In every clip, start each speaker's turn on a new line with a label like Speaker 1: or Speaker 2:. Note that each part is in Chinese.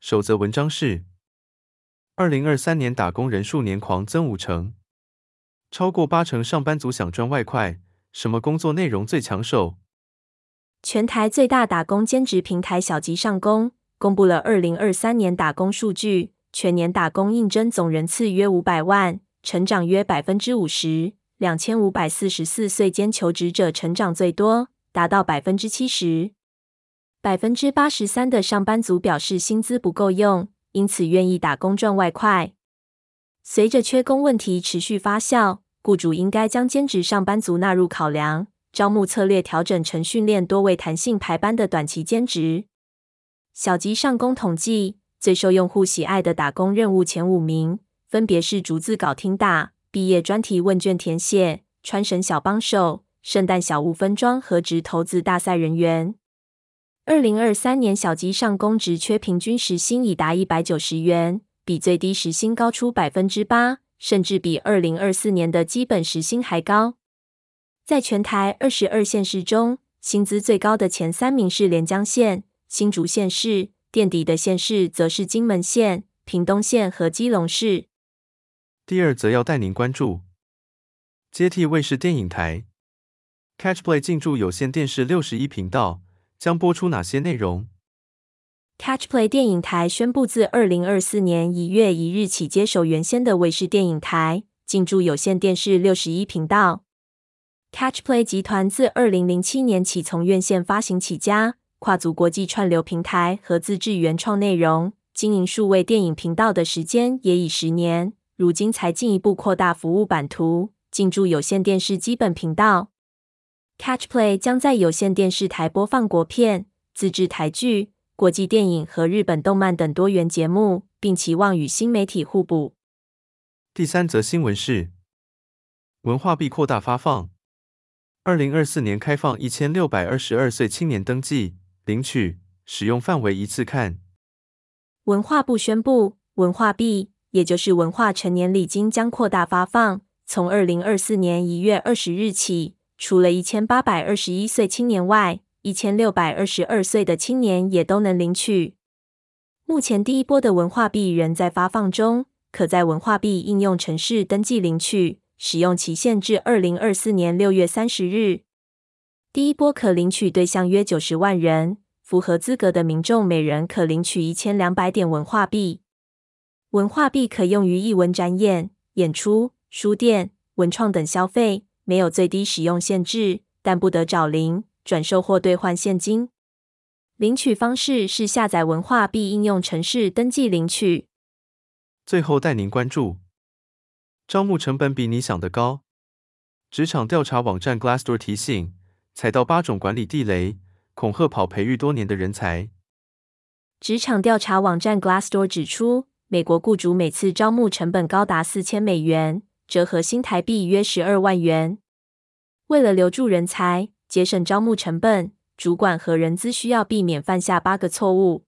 Speaker 1: 首则文章是：二零二三年打工人数年狂增五成，超过八成上班族想赚外快，什么工作内容最抢手？
Speaker 2: 全台最大打工兼职平台小吉上工公布了二零二三年打工数据，全年打工应征总人次约五百万，成长约百分之五十。两千五百四十四岁间求职者成长最多，达到百分之七十。百分之八十三的上班族表示薪资不够用，因此愿意打工赚外快。随着缺工问题持续发酵，雇主应该将兼职上班族纳入考量，招募策略调整成训练多为弹性排班的短期兼职。小吉上工统计，最受用户喜爱的打工任务前五名，分别是逐字稿听打。毕业专题问卷填写、穿神小帮手、圣诞小物分装和掷骰子大赛人员。二零二三年小鸡上工职缺平均时薪已达一百九十元，比最低时薪高出百分之八，甚至比二零二四年的基本时薪还高。在全台二十二县市中，薪资最高的前三名是连江县、新竹县市，垫底的县市则是金门县、屏东县和基隆市。
Speaker 1: 第二则要带您关注，接替卫视电影台，Catchplay 进驻有线电视六十一频道，将播出哪些内容
Speaker 2: ？Catchplay 电影台宣布，自二零二四年一月一日起，接手原先的卫视电影台，进驻有线电视六十一频道。Catchplay 集团自二零零七年起从院线发行起家，跨足国际串流平台和自制原创内容，经营数位电影频道的时间也已十年。如今才进一步扩大服务版图，进驻有线电视基本频道。Catchplay 将在有线电视台播放国片、自制台剧、国际电影和日本动漫等多元节目，并期望与新媒体互补。
Speaker 1: 第三则新闻是：文化币扩大发放，二零二四年开放一千六百二十二岁青年登记领取，使用范围一次看。
Speaker 2: 文化部宣布，文化币。也就是文化成年礼金将扩大发放，从二零二四年一月二十日起，除了一千八百二十一岁青年外，一千六百二十二岁的青年也都能领取。目前第一波的文化币仍在发放中，可在文化币应用城市登记领取，使用期限至二零二四年六月三十日。第一波可领取对象约九十万人，符合资格的民众每人可领取一千两百点文化币。文化币可用于艺文展演、演出、书店、文创等消费，没有最低使用限制，但不得找零、转售或兑换现金。领取方式是下载文化币应用程式登记领取。
Speaker 1: 最后带您关注，招募成本比你想的高。职场调查网站 Glassdoor 提醒，踩到八种管理地雷，恐吓跑培育多年的人才。
Speaker 2: 职场调查网站 Glassdoor 指出，美国雇主每次招募成本高达四千美元，折合新台币约十二万元。为了留住人才，节省招募成本，主管和人资需要避免犯下八个错误，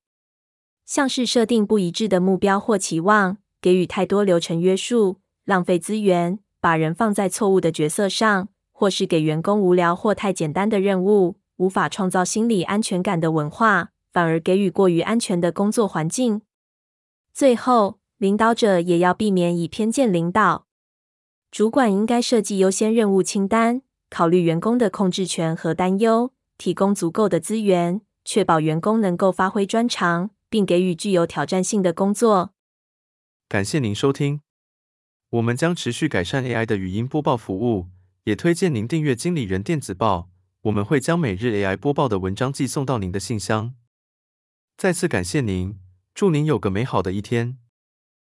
Speaker 2: 像是设定不一致的目标或期望，给予太多流程约束，浪费资源，把人放在错误的角色上，或是给员工无聊或太简单的任务，无法创造心理安全感的文化，反而给予过于安全的工作环境。最后，领导者也要避免以偏见领导。主管应该设计优先任务清单，考虑员工的控制权和担忧，提供足够的资源，确保员工能够发挥专长，并给予具有挑战性的工作。
Speaker 1: 感谢您收听，我们将持续改善 AI 的语音播报服务，也推荐您订阅经理人电子报，我们会将每日 AI 播报的文章寄送到您的信箱。再次感谢您。祝您有个美好的一天。